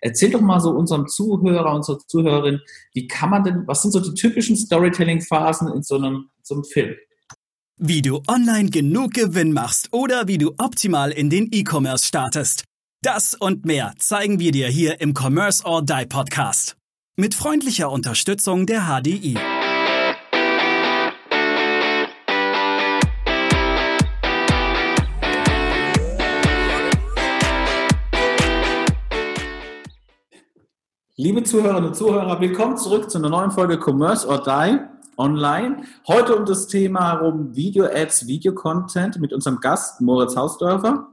Erzähl doch mal so unserem Zuhörer, unserer Zuhörerin, wie kann man denn, was sind so die typischen Storytelling-Phasen in so einem, so einem Film? Wie du online genug Gewinn machst oder wie du optimal in den E-Commerce startest. Das und mehr zeigen wir dir hier im Commerce or Die Podcast. Mit freundlicher Unterstützung der HDI. Liebe Zuhörerinnen und Zuhörer, willkommen zurück zu einer neuen Folge Commerce or Die online. Heute um das Thema rum Video Ads, Video Content mit unserem Gast Moritz Hausdörfer.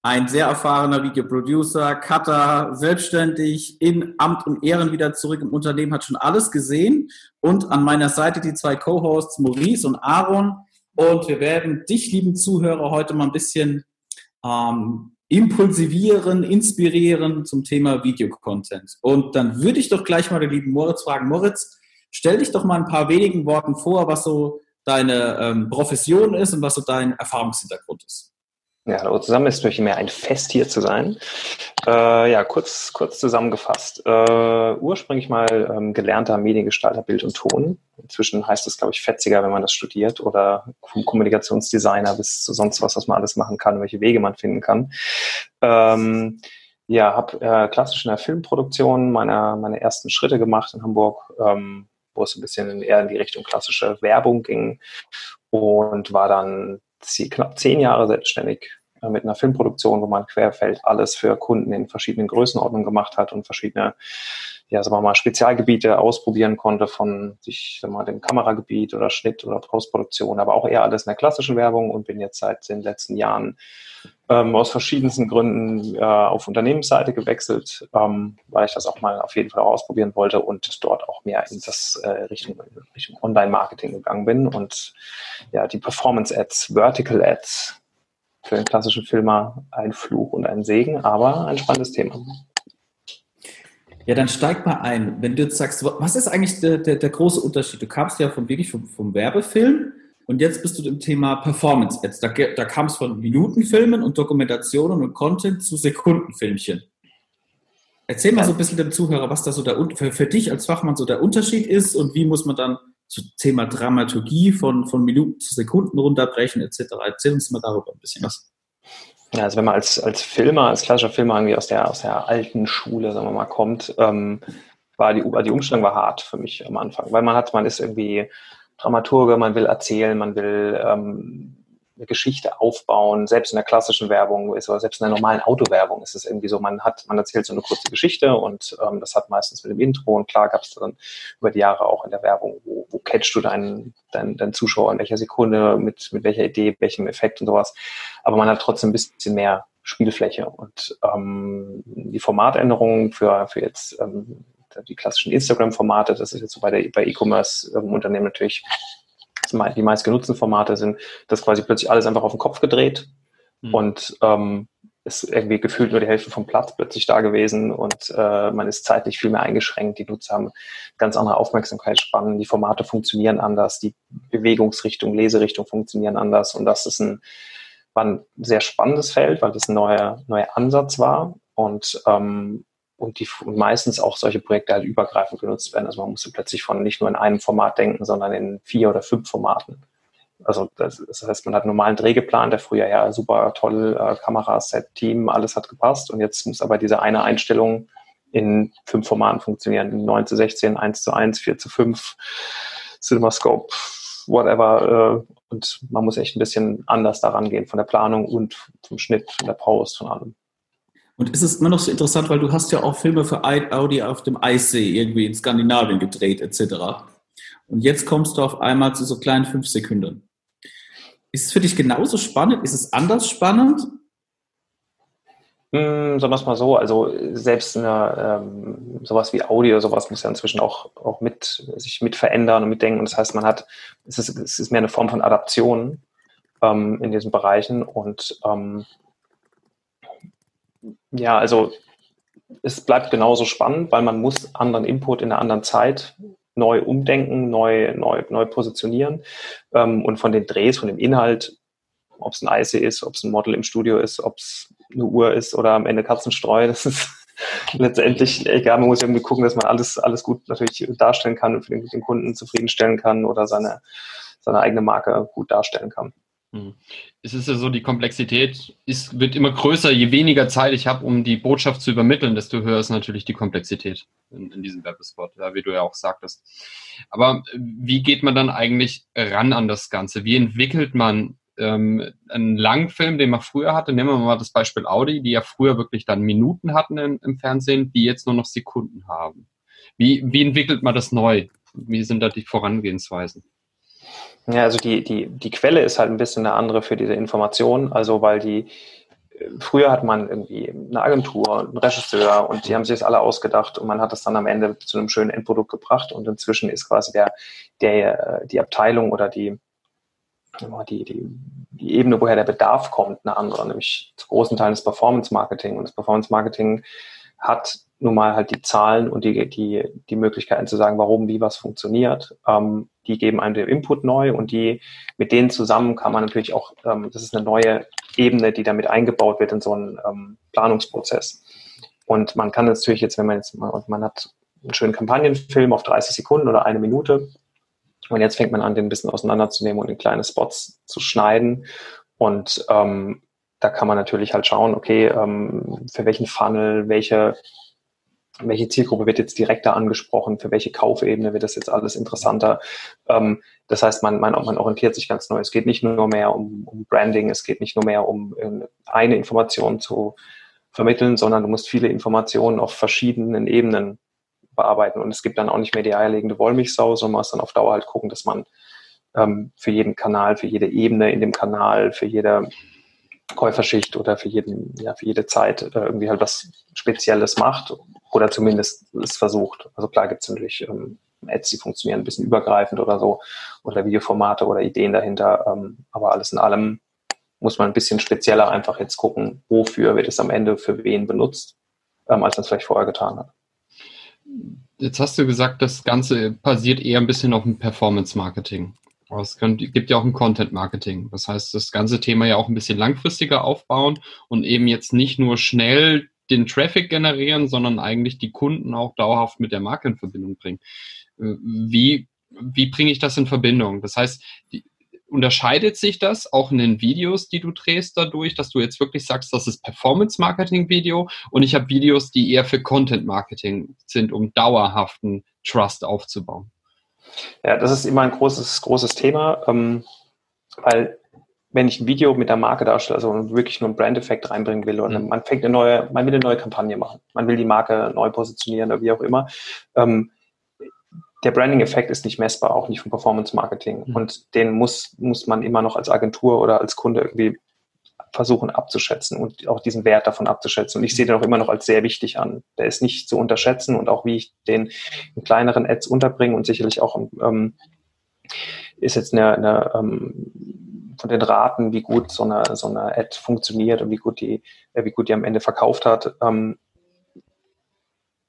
Ein sehr erfahrener Videoproducer, Cutter, selbstständig, in Amt und Ehren wieder zurück im Unternehmen, hat schon alles gesehen. Und an meiner Seite die zwei Co-Hosts Maurice und Aaron. Und wir werden dich, lieben Zuhörer, heute mal ein bisschen ähm, impulsivieren, inspirieren zum Thema Videocontent. Und dann würde ich doch gleich mal den lieben Moritz fragen, Moritz, stell dich doch mal ein paar wenigen Worten vor, was so deine ähm, Profession ist und was so dein Erfahrungshintergrund ist. Ja, hallo zusammen. Es ist natürlich mehr ein Fest hier zu sein. Äh, ja, kurz, kurz zusammengefasst. Äh, ursprünglich mal ähm, gelernter Mediengestalter Bild und Ton. Inzwischen heißt es, glaube ich, fetziger, wenn man das studiert oder vom Kommunikationsdesigner bis zu sonst was, was man alles machen kann, welche Wege man finden kann. Ähm, ja, habe äh, klassisch in der Filmproduktion meine, meine ersten Schritte gemacht in Hamburg, ähm, wo es ein bisschen eher in die Richtung klassische Werbung ging und war dann knapp zehn Jahre selbstständig mit einer Filmproduktion, wo man querfeld alles für Kunden in verschiedenen Größenordnungen gemacht hat und verschiedene, ja, sagen wir mal, Spezialgebiete ausprobieren konnte von sich, sagen wir mal, dem Kameragebiet oder Schnitt oder Postproduktion, aber auch eher alles in der klassischen Werbung und bin jetzt seit den letzten Jahren ähm, aus verschiedensten Gründen äh, auf Unternehmensseite gewechselt, ähm, weil ich das auch mal auf jeden Fall ausprobieren wollte und dort auch mehr in das äh, Richtung, Richtung Online-Marketing gegangen bin und ja, die Performance-Ads, Vertical-Ads für den klassischen Filmer ein Fluch und ein Segen, aber ein spannendes Thema. Ja, dann steig mal ein. Wenn du jetzt sagst, was ist eigentlich der, der, der große Unterschied? Du kamst ja vom, wirklich vom, vom Werbefilm und jetzt bist du im Thema Performance Ads. Da, da kam es von Minutenfilmen und Dokumentationen und Content zu Sekundenfilmchen. Erzähl mal so ein bisschen dem Zuhörer, was da so der, für, für dich als Fachmann so der Unterschied ist und wie muss man dann zum Thema Dramaturgie von, von Minuten zu Sekunden runterbrechen etc. Erzähl uns mal darüber ein bisschen was. Ja, also wenn man als, als Filmer, als klassischer Filmer irgendwie aus der, aus der alten Schule, sagen wir mal, kommt, ähm, war die, die Umstellung war hart für mich am Anfang, weil man hat, man ist irgendwie Dramaturge, man will erzählen, man will ähm, eine Geschichte aufbauen, selbst in der klassischen Werbung ist oder selbst in der normalen Autowerbung ist es irgendwie so, man hat, man erzählt so eine kurze Geschichte und ähm, das hat meistens mit dem Intro und klar gab es dann über die Jahre auch in der Werbung, wo, wo catchst du deinen, deinen, deinen Zuschauer in welcher Sekunde, mit, mit welcher Idee, welchem Effekt und sowas. Aber man hat trotzdem ein bisschen mehr Spielfläche und ähm, die Formatänderungen für, für jetzt ähm, die klassischen Instagram-Formate, das ist jetzt so bei der bei E-Commerce-Unternehmen natürlich die meistgenutzten Formate sind, dass quasi plötzlich alles einfach auf den Kopf gedreht mhm. und ähm, ist irgendwie gefühlt nur die Hälfte vom Platz plötzlich da gewesen und äh, man ist zeitlich viel mehr eingeschränkt. Die Nutzer haben ganz andere Aufmerksamkeitsspannen, die Formate funktionieren anders, die Bewegungsrichtung, Leserichtung funktionieren anders und das ist ein, war ein sehr spannendes Feld, weil das ein neuer, neuer Ansatz war und ähm, und die meistens auch solche Projekte halt übergreifend genutzt werden. Also man musste plötzlich von nicht nur in einem Format denken, sondern in vier oder fünf Formaten. Also das, das heißt, man hat einen normalen Dreh geplant, der früher ja super toll, äh, Kamera, Set, Team, alles hat gepasst und jetzt muss aber diese eine Einstellung in fünf Formaten funktionieren. 9 zu 16, 1 zu 1, 4 zu 5, CinemaScope, whatever. Äh, und man muss echt ein bisschen anders daran gehen von der Planung und vom Schnitt, von der Post, von allem. Und ist es immer noch so interessant, weil du hast ja auch Filme für Audi auf dem Eissee irgendwie in Skandinavien gedreht etc. Und jetzt kommst du auf einmal zu so kleinen fünf Sekunden. Ist es für dich genauso spannend? Ist es anders spannend? Hm, sagen wir es mal so, also selbst eine, ähm, sowas wie Audio, sowas muss ja inzwischen auch, auch mit, sich mit verändern und mitdenken. Und das heißt, man hat, es ist, es ist mehr eine Form von Adaption ähm, in diesen Bereichen und ähm, ja, also es bleibt genauso spannend, weil man muss anderen Input in einer anderen Zeit neu umdenken, neu, neu, neu positionieren. Ähm, und von den Drehs, von dem Inhalt, ob es ein IC ist, ob es ein Model im Studio ist, ob es eine Uhr ist oder am Ende Katzenstreu, das ist letztendlich egal, man muss irgendwie gucken, dass man alles, alles gut natürlich darstellen kann und für den, den Kunden zufriedenstellen kann oder seine, seine eigene Marke gut darstellen kann. Hm. Es ist ja so, die Komplexität ist, wird immer größer, je weniger Zeit ich habe, um die Botschaft zu übermitteln, desto höher ist natürlich die Komplexität in, in diesem Werbespot, ja, wie du ja auch sagtest. Aber wie geht man dann eigentlich ran an das Ganze? Wie entwickelt man ähm, einen Langfilm, den man früher hatte? Nehmen wir mal das Beispiel Audi, die ja früher wirklich dann Minuten hatten in, im Fernsehen, die jetzt nur noch Sekunden haben. Wie, wie entwickelt man das neu? Wie sind da die Vorangehensweisen? Ja, also die, die, die Quelle ist halt ein bisschen eine andere für diese Information. Also weil die, äh, früher hat man irgendwie eine Agentur, einen Regisseur und die haben sich das alle ausgedacht und man hat das dann am Ende zu einem schönen Endprodukt gebracht und inzwischen ist quasi der, der, die Abteilung oder die, die, die, die Ebene, woher der Bedarf kommt, eine andere, nämlich zu großen Teilen das Performance Marketing. Und das Performance Marketing hat nun mal halt die Zahlen und die, die, die Möglichkeiten zu sagen, warum, wie was funktioniert. Ähm, die geben einem den Input neu und die mit denen zusammen kann man natürlich auch, ähm, das ist eine neue Ebene, die damit eingebaut wird in so einen ähm, Planungsprozess. Und man kann natürlich jetzt, wenn man jetzt mal, man hat einen schönen Kampagnenfilm auf 30 Sekunden oder eine Minute und jetzt fängt man an, den ein bisschen auseinanderzunehmen und in kleine Spots zu schneiden und ähm, da kann man natürlich halt schauen, okay, ähm, für welchen Funnel, welche welche Zielgruppe wird jetzt direkter angesprochen, für welche Kaufebene wird das jetzt alles interessanter. Ähm, das heißt, man, man, man orientiert sich ganz neu. Es geht nicht nur mehr um, um Branding, es geht nicht nur mehr um eine Information zu vermitteln, sondern du musst viele Informationen auf verschiedenen Ebenen bearbeiten. Und es gibt dann auch nicht mehr die eierlegende Wollmilchsau, sondern man muss dann auf Dauer halt gucken, dass man ähm, für jeden Kanal, für jede Ebene in dem Kanal, für jede Käuferschicht oder für jeden, ja, für jede Zeit äh, irgendwie halt was Spezielles macht oder zumindest es versucht. Also klar gibt es natürlich ähm, Ads, die funktionieren ein bisschen übergreifend oder so oder Videoformate oder Ideen dahinter. Ähm, aber alles in allem muss man ein bisschen spezieller einfach jetzt gucken, wofür wird es am Ende für wen benutzt, ähm, als man es vielleicht vorher getan hat. Jetzt hast du gesagt, das Ganze basiert eher ein bisschen auf dem Performance-Marketing. Es gibt ja auch ein Content-Marketing. Das heißt, das ganze Thema ja auch ein bisschen langfristiger aufbauen und eben jetzt nicht nur schnell den Traffic generieren, sondern eigentlich die Kunden auch dauerhaft mit der Marke in Verbindung bringen. Äh, wie, wie bringe ich das in Verbindung? Das heißt, die, unterscheidet sich das auch in den Videos, die du drehst dadurch, dass du jetzt wirklich sagst, das ist Performance-Marketing-Video und ich habe Videos, die eher für Content-Marketing sind, um dauerhaften Trust aufzubauen? Ja, das ist immer ein großes, großes Thema, ähm, weil wenn ich ein Video mit der Marke darstelle, also wirklich nur einen Brand-Effekt reinbringen will, oder mhm. man fängt eine neue, man will eine neue Kampagne machen, man will die Marke neu positionieren oder wie auch immer, ähm, der Branding-Effekt ist nicht messbar, auch nicht vom Performance-Marketing. Mhm. Und den muss, muss man immer noch als Agentur oder als Kunde irgendwie versuchen abzuschätzen und auch diesen Wert davon abzuschätzen. Und ich sehe den auch immer noch als sehr wichtig an. Der ist nicht zu unterschätzen und auch wie ich den in kleineren Ads unterbringe und sicherlich auch ähm, ist jetzt eine, eine ähm, von den Raten, wie gut so eine, so eine Ad funktioniert und wie gut die, äh, wie gut die am Ende verkauft hat. Ähm,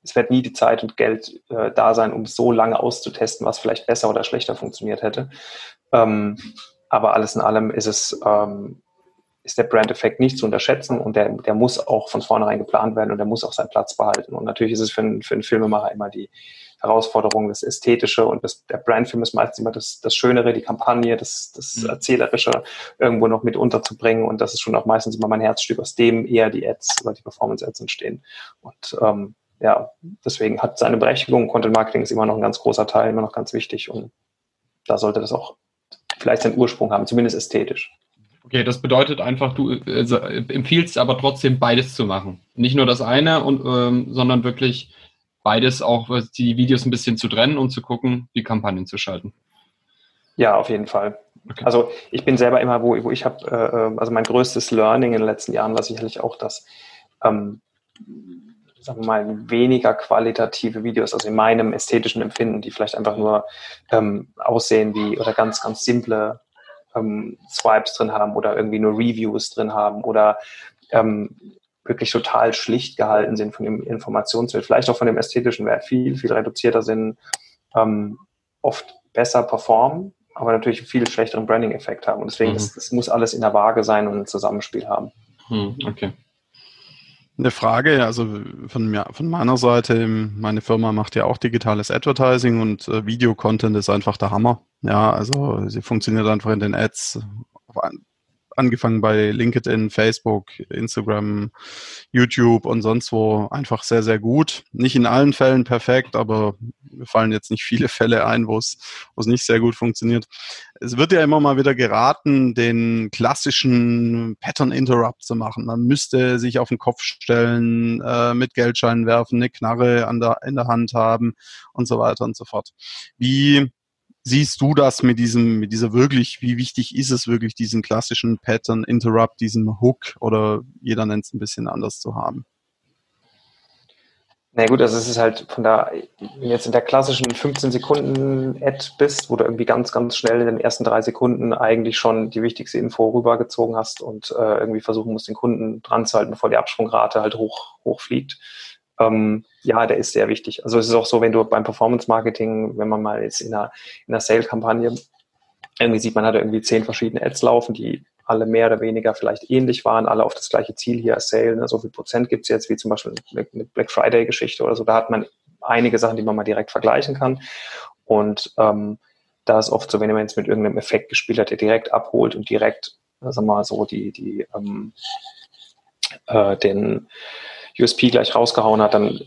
es wird nie die Zeit und Geld äh, da sein, um so lange auszutesten, was vielleicht besser oder schlechter funktioniert hätte. Ähm, aber alles in allem ist es ähm, ist der Brand-Effekt nicht zu unterschätzen und der, der muss auch von vornherein geplant werden und der muss auch seinen Platz behalten. Und natürlich ist es für einen, für einen Filmemacher immer die Herausforderung, das Ästhetische und das, der Brandfilm ist meistens immer das, das Schönere, die Kampagne, das, das mhm. Erzählerische irgendwo noch mit unterzubringen und das ist schon auch meistens immer mein Herzstück, aus dem eher die Ads oder die Performance-Ads entstehen. Und ähm, ja, deswegen hat seine Berechtigung. Content Marketing ist immer noch ein ganz großer Teil, immer noch ganz wichtig und da sollte das auch vielleicht seinen Ursprung haben, zumindest ästhetisch. Okay, das bedeutet einfach, du also, empfiehlst aber trotzdem beides zu machen. Nicht nur das eine, und, ähm, sondern wirklich beides auch die Videos ein bisschen zu trennen und zu gucken, die Kampagnen zu schalten. Ja, auf jeden Fall. Okay. Also ich bin selber immer, wo, wo ich habe, äh, ähm, also mein größtes Learning in den letzten Jahren war sicherlich auch, dass ähm, sagen wir mal, weniger qualitative Videos, also in meinem ästhetischen Empfinden, die vielleicht einfach nur ähm, aussehen wie oder ganz, ganz simple ähm, Swipes drin haben oder irgendwie nur Reviews drin haben oder ähm, wirklich total schlicht gehalten sind von dem Informationswert, vielleicht auch von dem ästhetischen Wert viel, viel reduzierter sind, ähm, oft besser performen, aber natürlich einen viel schlechteren Branding-Effekt haben. Und deswegen, mhm. es, es muss alles in der Waage sein und ein Zusammenspiel haben. Mhm, okay. Eine Frage. Also von, mir, von meiner Seite, meine Firma macht ja auch digitales Advertising und äh, Video-Content ist einfach der Hammer. Ja, also sie funktioniert einfach in den Ads angefangen bei LinkedIn, Facebook, Instagram, YouTube und sonst wo einfach sehr, sehr gut. Nicht in allen Fällen perfekt, aber mir fallen jetzt nicht viele Fälle ein, wo es, nicht sehr gut funktioniert. Es wird ja immer mal wieder geraten, den klassischen Pattern Interrupt zu machen. Man müsste sich auf den Kopf stellen, äh, mit Geldscheinen werfen, eine Knarre an der, in der Hand haben und so weiter und so fort. Wie siehst du das mit diesem, mit dieser wirklich, wie wichtig ist es wirklich, diesen klassischen Pattern Interrupt, diesen Hook oder jeder nennt es ein bisschen anders zu haben? Na gut, also es ist halt von du jetzt in der klassischen 15 Sekunden Ad bist, wo du irgendwie ganz, ganz schnell in den ersten drei Sekunden eigentlich schon die wichtigste Info rübergezogen hast und äh, irgendwie versuchen musst, den Kunden dran zu halten, bevor die Absprungrate halt hoch, hochfliegt, ähm, ja, der ist sehr wichtig. Also es ist auch so, wenn du beim Performance Marketing, wenn man mal jetzt in einer, in einer Sale-Kampagne irgendwie sieht, man hat irgendwie zehn verschiedene Ads laufen, die alle mehr oder weniger vielleicht ähnlich waren, alle auf das gleiche Ziel hier Sale. Ne? So viel Prozent gibt's jetzt, wie zum Beispiel eine Black Friday-Geschichte oder so. Da hat man einige Sachen, die man mal direkt vergleichen kann. Und ähm, da ist oft so, wenn man jetzt mit irgendeinem Effekt gespielt hat, der direkt abholt und direkt, sagen wir mal so, die, die ähm, äh, den USP gleich rausgehauen hat, dann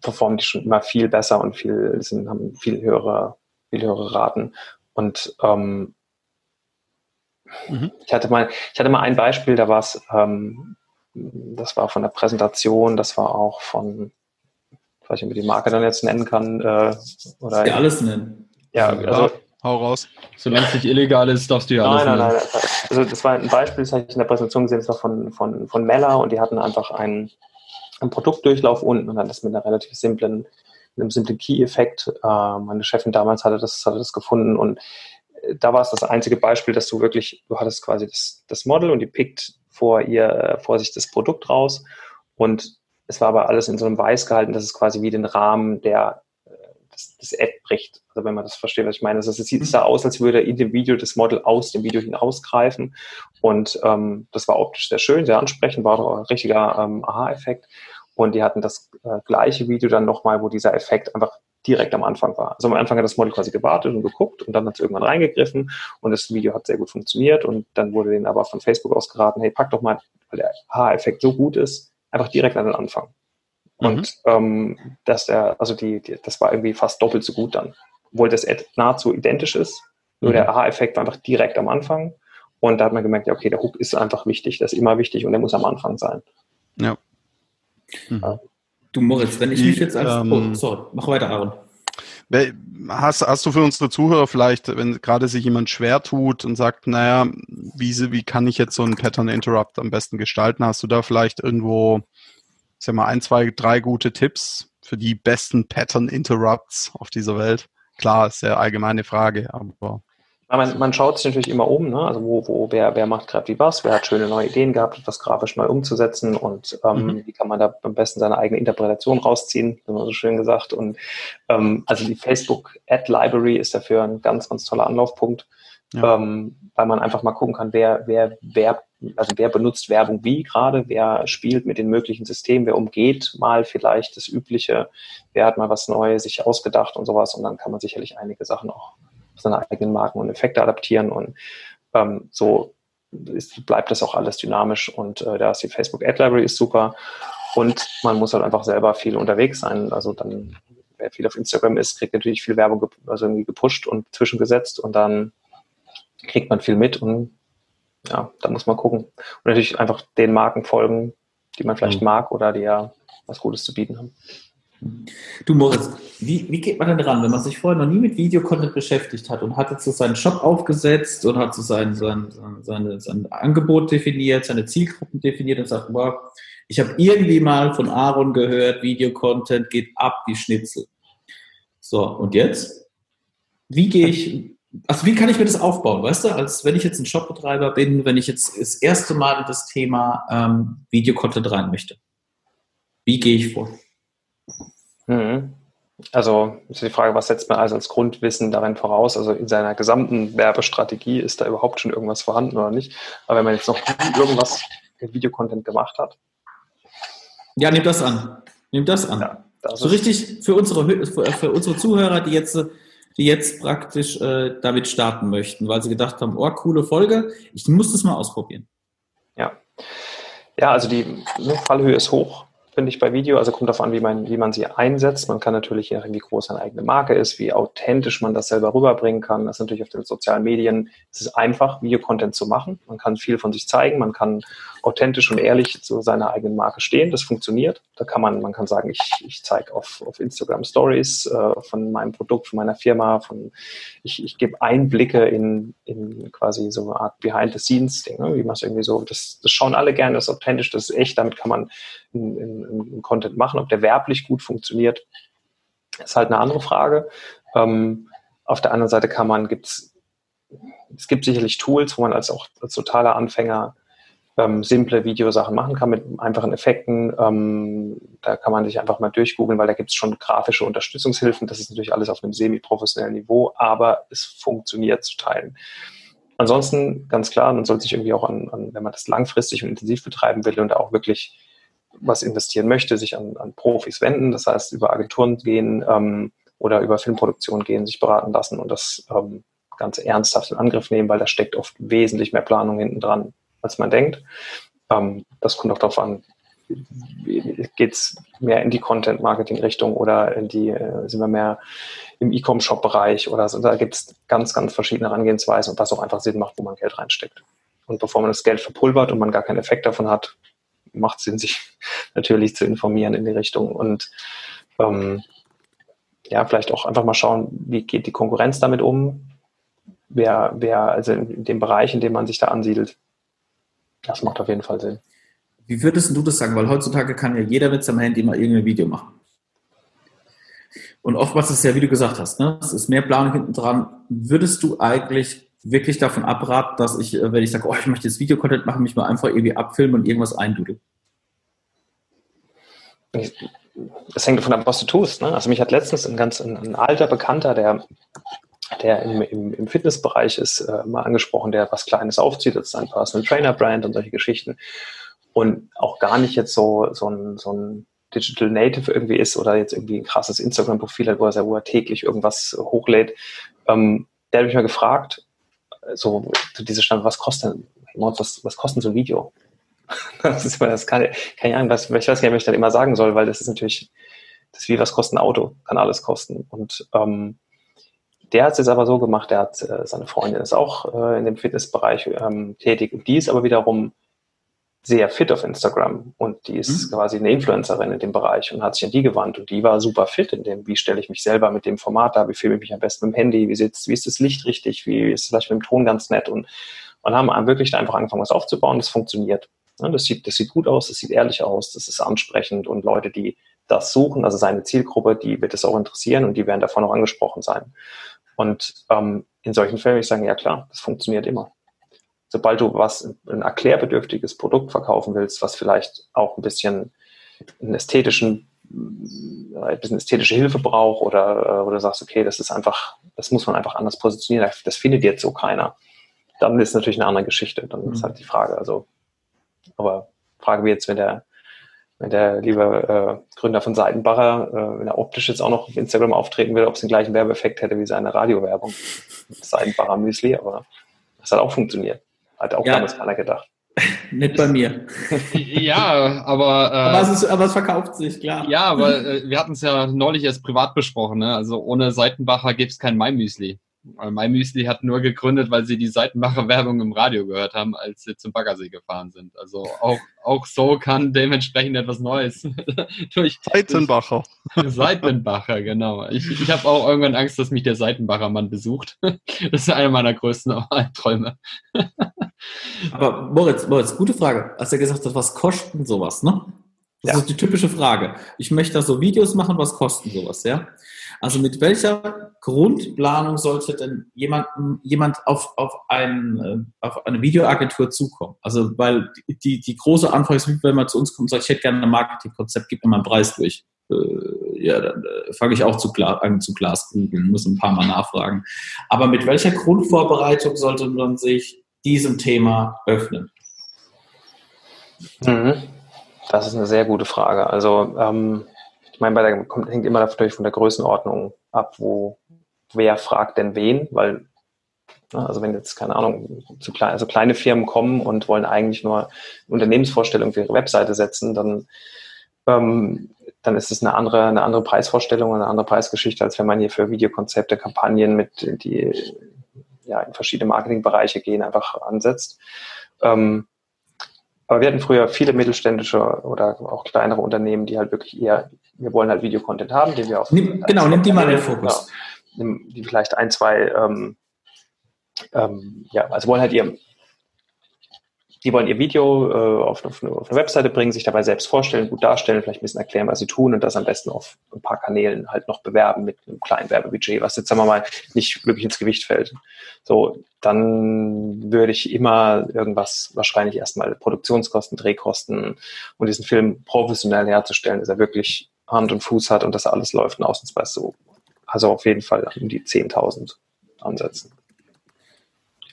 performen die schon immer viel besser und viel, sind, haben viel höhere, viel höhere Raten. Und ähm, mhm. ich hatte mal, ich hatte mal ein Beispiel, da war es, ähm, das war von der Präsentation, das war auch von, ich weiß nicht, wie die Marke dann jetzt nennen kann, äh, oder. Ja, alles nennen. Ja, also, hau raus. Solange es nicht illegal ist, darfst du ja alles Nein, nein, nein. Also das war ein Beispiel, das habe ich in der Präsentation gesehen, das war von, von, von Mella und die hatten einfach einen, einen Produktdurchlauf unten und dann das mit einer relativ simplen, einem simplen Key-Effekt. Äh, meine Chefin damals hatte das, hatte das gefunden und äh, da war es das einzige Beispiel, dass du wirklich, du hattest quasi das, das Model und die pickt vor ihr, vor sich das Produkt raus und es war aber alles in so einem Weiß gehalten, dass es quasi wie den Rahmen der, das, das Ad bricht. Also wenn man das versteht, was ich meine. Also es sieht da aus, als würde in dem Video das Model aus dem Video hinausgreifen. Und ähm, das war optisch sehr schön, sehr ansprechend, war auch ein richtiger ähm, Aha-Effekt. Und die hatten das äh, gleiche Video dann nochmal, wo dieser Effekt einfach direkt am Anfang war. Also am Anfang hat das Model quasi gewartet und geguckt und dann hat es irgendwann reingegriffen und das Video hat sehr gut funktioniert und dann wurde denen aber von Facebook aus geraten, hey, pack doch mal, weil der Aha-Effekt so gut ist, einfach direkt an den Anfang. Und mhm. ähm, dass der, also die, die, das war irgendwie fast doppelt so gut dann. Obwohl das Ad nahezu identisch ist, nur mhm. der Aha-Effekt war einfach direkt am Anfang. Und da hat man gemerkt, ja, okay, der Hook ist einfach wichtig, der ist immer wichtig und der muss am Anfang sein. Ja. Mhm. Du Moritz, wenn ich mich jetzt als. Ähm, oh, sorry, mach weiter, Aaron. Hast, hast du für unsere Zuhörer vielleicht, wenn gerade sich jemand schwer tut und sagt, naja, wie, wie kann ich jetzt so einen Pattern Interrupt am besten gestalten? Hast du da vielleicht irgendwo ich sag mal, ein, zwei, drei gute Tipps für die besten Pattern Interrupts auf dieser Welt? Klar, ist eine allgemeine Frage, aber. Man, man schaut sich natürlich immer um, ne? also wo, wo, wer, wer macht gerade wie was, wer hat schöne neue Ideen gehabt, etwas grafisch neu umzusetzen und ähm, mhm. wie kann man da am besten seine eigene Interpretation rausziehen, so schön gesagt. Und ähm, also die Facebook Ad Library ist dafür ein ganz, ganz toller Anlaufpunkt, ja. ähm, weil man einfach mal gucken kann, wer, wer, wer also wer benutzt Werbung wie gerade, wer spielt mit den möglichen Systemen, wer umgeht mal vielleicht das Übliche, wer hat mal was Neues sich ausgedacht und sowas. Und dann kann man sicherlich einige Sachen auch seine eigenen Marken und Effekte adaptieren. Und ähm, so ist, bleibt das auch alles dynamisch. Und äh, da ist die Facebook Ad Library ist super. Und man muss halt einfach selber viel unterwegs sein, also dann wer viel auf Instagram ist, kriegt natürlich viel Werbung also irgendwie gepusht und zwischengesetzt. Und dann kriegt man viel mit und ja, da muss man gucken. Und natürlich einfach den Marken folgen, die man vielleicht mhm. mag oder die ja was Gutes zu bieten haben. Du Moritz, wie, wie geht man denn ran, wenn man sich vorher noch nie mit Videocontent beschäftigt hat und hat jetzt so seinen Shop aufgesetzt und hat so sein, sein, sein, sein Angebot definiert, seine Zielgruppen definiert und sagt, wow, ich habe irgendwie mal von Aaron gehört, Videocontent geht ab wie Schnitzel. So, und jetzt? Wie gehe ich, also wie kann ich mir das aufbauen, weißt du, als wenn ich jetzt ein Shopbetreiber bin, wenn ich jetzt das erste Mal in das Thema ähm, Videocontent rein möchte. Wie gehe ich vor? Mhm. Also ist die Frage, was setzt man also als Grundwissen darin voraus? Also in seiner gesamten Werbestrategie ist da überhaupt schon irgendwas vorhanden oder nicht? Aber wenn man jetzt noch irgendwas mit Videocontent gemacht hat, Ja, nimm das an. Nimm das an. Ja, das so richtig für unsere, für, für, unsere Zuhörer, die jetzt, die jetzt praktisch äh, damit starten möchten, weil sie gedacht haben, oh, coole Folge, ich muss das mal ausprobieren. Ja. Ja, also die Fallhöhe ist hoch finde ich, bei Video. Also kommt darauf an, wie man, wie man sie einsetzt. Man kann natürlich, je nachdem, wie groß seine eigene Marke ist, wie authentisch man das selber rüberbringen kann. Das ist natürlich auf den sozialen Medien. Es ist einfach, Videocontent zu machen. Man kann viel von sich zeigen. Man kann authentisch und ehrlich zu seiner eigenen Marke stehen. Das funktioniert. Da kann man, man kann sagen, ich, ich zeige auf, auf Instagram Stories äh, von meinem Produkt, von meiner Firma, von, ich, ich gebe Einblicke in, in quasi so eine Art Behind-the-Scenes-Ding, ne? wie man es irgendwie so, das, das schauen alle gerne, das ist authentisch, das ist echt, damit kann man in, in, in Content machen. Ob der werblich gut funktioniert, ist halt eine andere Frage. Ähm, auf der anderen Seite kann man, gibt's, es gibt sicherlich Tools, wo man als auch als totaler Anfänger ähm, simple Videosachen machen kann mit einfachen Effekten. Ähm, da kann man sich einfach mal durchgoogeln, weil da gibt es schon grafische Unterstützungshilfen. Das ist natürlich alles auf einem semi-professionellen Niveau, aber es funktioniert zu teilen. Ansonsten ganz klar, man sollte sich irgendwie auch an, an, wenn man das langfristig und intensiv betreiben will und auch wirklich was investieren möchte, sich an, an Profis wenden. Das heißt, über Agenturen gehen ähm, oder über Filmproduktion gehen, sich beraten lassen und das ähm, Ganze ernsthaft in Angriff nehmen, weil da steckt oft wesentlich mehr Planung hinten dran, als man denkt. Ähm, das kommt auch darauf an, geht es mehr in die Content-Marketing-Richtung oder in die, äh, sind wir mehr im E-Com-Shop-Bereich oder so. Da gibt es ganz, ganz verschiedene Herangehensweisen und was auch einfach Sinn macht, wo man Geld reinsteckt. Und bevor man das Geld verpulvert und man gar keinen Effekt davon hat, macht Sinn, sich natürlich zu informieren in die Richtung und ähm, ja, vielleicht auch einfach mal schauen, wie geht die Konkurrenz damit um, wer, wer, also in dem Bereich, in dem man sich da ansiedelt, das macht auf jeden Fall Sinn. Wie würdest du das sagen? Weil heutzutage kann ja jeder mit seinem Handy mal irgendein Video machen. Und oftmals ist es ja, wie du gesagt hast, ne? es ist mehr Planung hinten dran. Würdest du eigentlich wirklich davon abraten, dass ich, äh, wenn ich sage, oh, ich möchte jetzt Videocontent machen, mich mal einfach irgendwie abfilmen und irgendwas eindudel? Das hängt davon ab, was du tust. Ne? Also mich hat letztens ein ganz ein, ein alter Bekannter, der der im, im, im Fitnessbereich ist, äh, mal angesprochen, der was Kleines aufzieht, das ist ein Personal Trainer Brand und solche Geschichten. Und auch gar nicht jetzt so, so ein, so ein Digital Native irgendwie ist oder jetzt irgendwie ein krasses Instagram-Profil hat, wo er, wo er täglich irgendwas hochlädt. Ähm, der hat mich mal gefragt, so diese Stand, was kostet was, was kostet so ein Video? das ist das kann, keine Ahnung, was, ich weiß gar nicht, was ich dann immer sagen soll, weil das ist natürlich, das ist wie was kostet ein Auto, kann alles kosten. Und ähm, der hat es jetzt aber so gemacht, der hat, äh, seine Freundin ist auch äh, in dem Fitnessbereich ähm, tätig und die ist aber wiederum sehr fit auf Instagram und die ist mhm. quasi eine Influencerin in dem Bereich und hat sich an die gewandt und die war super fit in dem, wie stelle ich mich selber mit dem Format da, wie filme ich mich am besten mit dem Handy, wie sitzt, wie ist das Licht richtig, wie ist es vielleicht mit dem Ton ganz nett und, und haben wirklich einfach angefangen, was aufzubauen, das funktioniert. Das sieht, das sieht gut aus, das sieht ehrlich aus, das ist ansprechend und Leute, die das suchen, also seine Zielgruppe, die wird es auch interessieren und die werden davon auch angesprochen sein. Und ähm, in solchen Fällen würde ich sagen, ja klar, das funktioniert immer. Sobald du was, ein erklärbedürftiges Produkt verkaufen willst, was vielleicht auch ein bisschen einen ästhetischen, äh, ein bisschen ästhetische Hilfe braucht oder, äh, oder sagst, okay, das ist einfach, das muss man einfach anders positionieren, das findet jetzt so keiner. Dann ist natürlich eine andere Geschichte. Dann ist mhm. halt die Frage, also, aber Frage wie jetzt, wenn der, der liebe äh, Gründer von Seitenbacher, äh, wenn er optisch jetzt auch noch auf Instagram auftreten will, ob es den gleichen Werbeeffekt hätte wie seine Radiowerbung. Seitenbacher Müsli, aber das hat auch funktioniert. Hat auch ja. damals keiner gedacht. Nicht bei mir. ja, aber. Äh, aber, es ist, aber, es verkauft sich, klar. Ja, aber äh, wir hatten es ja neulich erst privat besprochen. Ne? Also ohne Seitenbacher gäbe es kein Mai-Müsli. Mein Müsli hat nur gegründet, weil sie die Seitenbacher Werbung im Radio gehört haben, als sie zum Baggersee gefahren sind. Also auch, auch so kann dementsprechend etwas Neues durch. Seitenbacher. Seitenbacher, genau. Ich, ich habe auch irgendwann Angst, dass mich der Seitenbacher Mann besucht. Das ist einer meiner größten Albträume. Aber Moritz, Moritz, gute Frage. Als er gesagt hat, was kosten sowas, ne? Das ja. ist die typische Frage. Ich möchte da so Videos machen, was kosten sowas, ja? Also mit welcher Grundplanung sollte denn jemand, jemand auf, auf, ein, äh, auf eine Videoagentur zukommen? Also weil die, die große Anfrage ist, wenn man zu uns kommt und sagt, ich hätte gerne ein Marketingkonzept, gib mir mal einen Preis durch. Äh, ja, dann äh, fange ich auch zu, an zu Glaskugeln, muss ein paar Mal nachfragen. Aber mit welcher Grundvorbereitung sollte man sich diesem Thema öffnen? Mhm. Das ist eine sehr gute Frage. Also, ähm, ich meine, bei der, kommt, hängt immer natürlich von der Größenordnung ab, wo wer fragt denn wen, weil, ne, also wenn jetzt, keine Ahnung, zu klein, also kleine Firmen kommen und wollen eigentlich nur Unternehmensvorstellung für ihre Webseite setzen, dann, ähm, dann ist es eine andere, eine andere Preisvorstellung, eine andere Preisgeschichte, als wenn man hier für Videokonzepte, Kampagnen mit, die ja in verschiedene Marketingbereiche gehen, einfach ansetzt. Ähm, aber wir hatten früher viele mittelständische oder auch kleinere Unternehmen, die halt wirklich eher, wir wollen halt Videocontent haben, den wir auf. Nimm, genau, nimm die mal in den Fokus. Genau, die vielleicht ein, zwei, ähm, ähm, ja, also wollen halt ihr, die wollen ihr Video äh, auf, auf, eine, auf, eine, Webseite bringen, sich dabei selbst vorstellen, gut darstellen, vielleicht ein bisschen erklären, was sie tun und das am besten auf ein paar Kanälen halt noch bewerben mit einem kleinen Werbebudget, was jetzt sagen wir mal nicht wirklich ins Gewicht fällt. So, dann würde ich immer irgendwas wahrscheinlich erstmal Produktionskosten, Drehkosten und diesen Film professionell herzustellen, dass er wirklich Hand und Fuß hat und dass alles läuft und ausnahmsweise so. Also auf jeden Fall um die 10.000 ansetzen.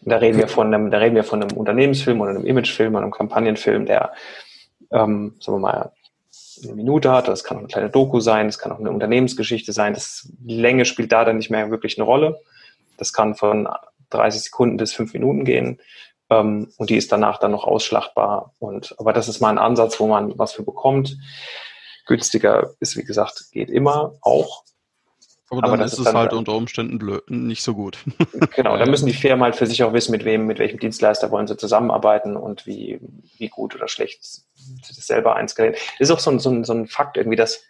Da reden wir von einem, da reden wir von einem Unternehmensfilm oder einem Imagefilm oder einem Kampagnenfilm, der, ähm, sagen wir mal, eine Minute hat. Das kann auch eine kleine Doku sein, das kann auch eine Unternehmensgeschichte sein. Das, die Länge spielt da dann nicht mehr wirklich eine Rolle. Das kann von 30 Sekunden bis fünf Minuten gehen. Ähm, und die ist danach dann noch ausschlachtbar. Und, aber das ist mal ein Ansatz, wo man was für bekommt. Günstiger ist, wie gesagt, geht immer auch. Aber dann aber ist es dann halt unter Umständen blöd, nicht so gut. Genau, da müssen die Firmen halt für sich auch wissen, mit wem, mit welchem Dienstleister wollen sie zusammenarbeiten und wie, wie gut oder schlecht sie das selber einskalieren. Das ist auch so ein, so, ein, so ein Fakt irgendwie, dass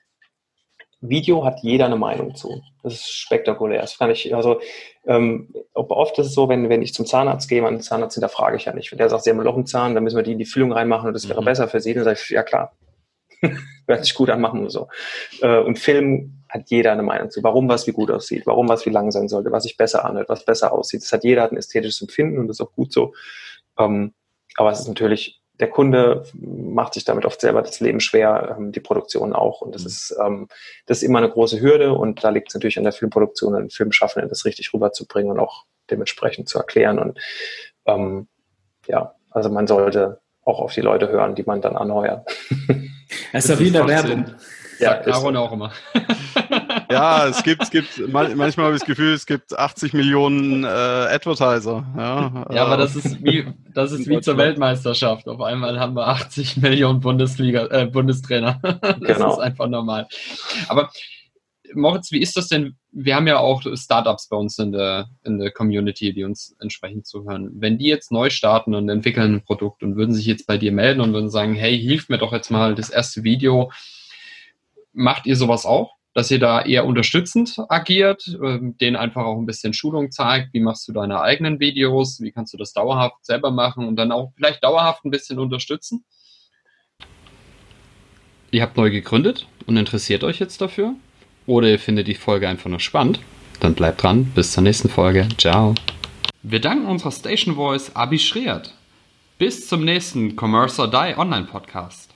Video hat jeder eine Meinung zu. Das ist spektakulär. Das kann ich, also ähm, oft ist es so, wenn, wenn ich zum Zahnarzt gehe, meinen Zahnarzt hinterfrage ich ja nicht. Wenn der sagt, sie haben ein Loch im Zahn, dann müssen wir die in die Füllung reinmachen und das wäre mhm. besser für sie, dann sage ich, ja klar. Hört sich gut an, machen wir so. Äh, und Film hat jeder eine Meinung zu, warum was wie gut aussieht, warum was wie lang sein sollte, was sich besser anhört, was besser aussieht. Das hat jeder hat ein ästhetisches Empfinden und das ist auch gut so. Ähm, aber es ist natürlich, der Kunde macht sich damit oft selber das Leben schwer, ähm, die Produktion auch. Und das mhm. ist, ähm, das ist immer eine große Hürde und da liegt es natürlich an der Filmproduktion, an den Filmschaffenden, das richtig rüberzubringen und auch dementsprechend zu erklären. Und ja, also man sollte auch auf die Leute hören, die man dann anheuert. Das ist ja wie in der Werbung. Ja, Sagt Aaron auch immer. ja, es gibt, es gibt, manchmal habe ich das Gefühl, es gibt 80 Millionen äh, Advertiser. Ja, ja aber das ist wie, das ist wie zur Weltmeisterschaft. Auf einmal haben wir 80 Millionen Bundesliga, äh, Bundestrainer. das genau. ist einfach normal. Aber Moritz, wie ist das denn? Wir haben ja auch Startups bei uns in der, in der Community, die uns entsprechend zuhören. Wenn die jetzt neu starten und entwickeln ein Produkt und würden sich jetzt bei dir melden und würden sagen, hey, hilf mir doch jetzt mal das erste Video, macht ihr sowas auch? Dass ihr da eher unterstützend agiert, ähm, denen einfach auch ein bisschen Schulung zeigt, wie machst du deine eigenen Videos, wie kannst du das dauerhaft selber machen und dann auch vielleicht dauerhaft ein bisschen unterstützen? Ihr habt neu gegründet und interessiert euch jetzt dafür? Oder ihr findet die Folge einfach nur spannend? Dann bleibt dran, bis zur nächsten Folge. Ciao. Wir danken unserer Station Voice Abi Schreert. Bis zum nächsten Commerce or Die Online Podcast.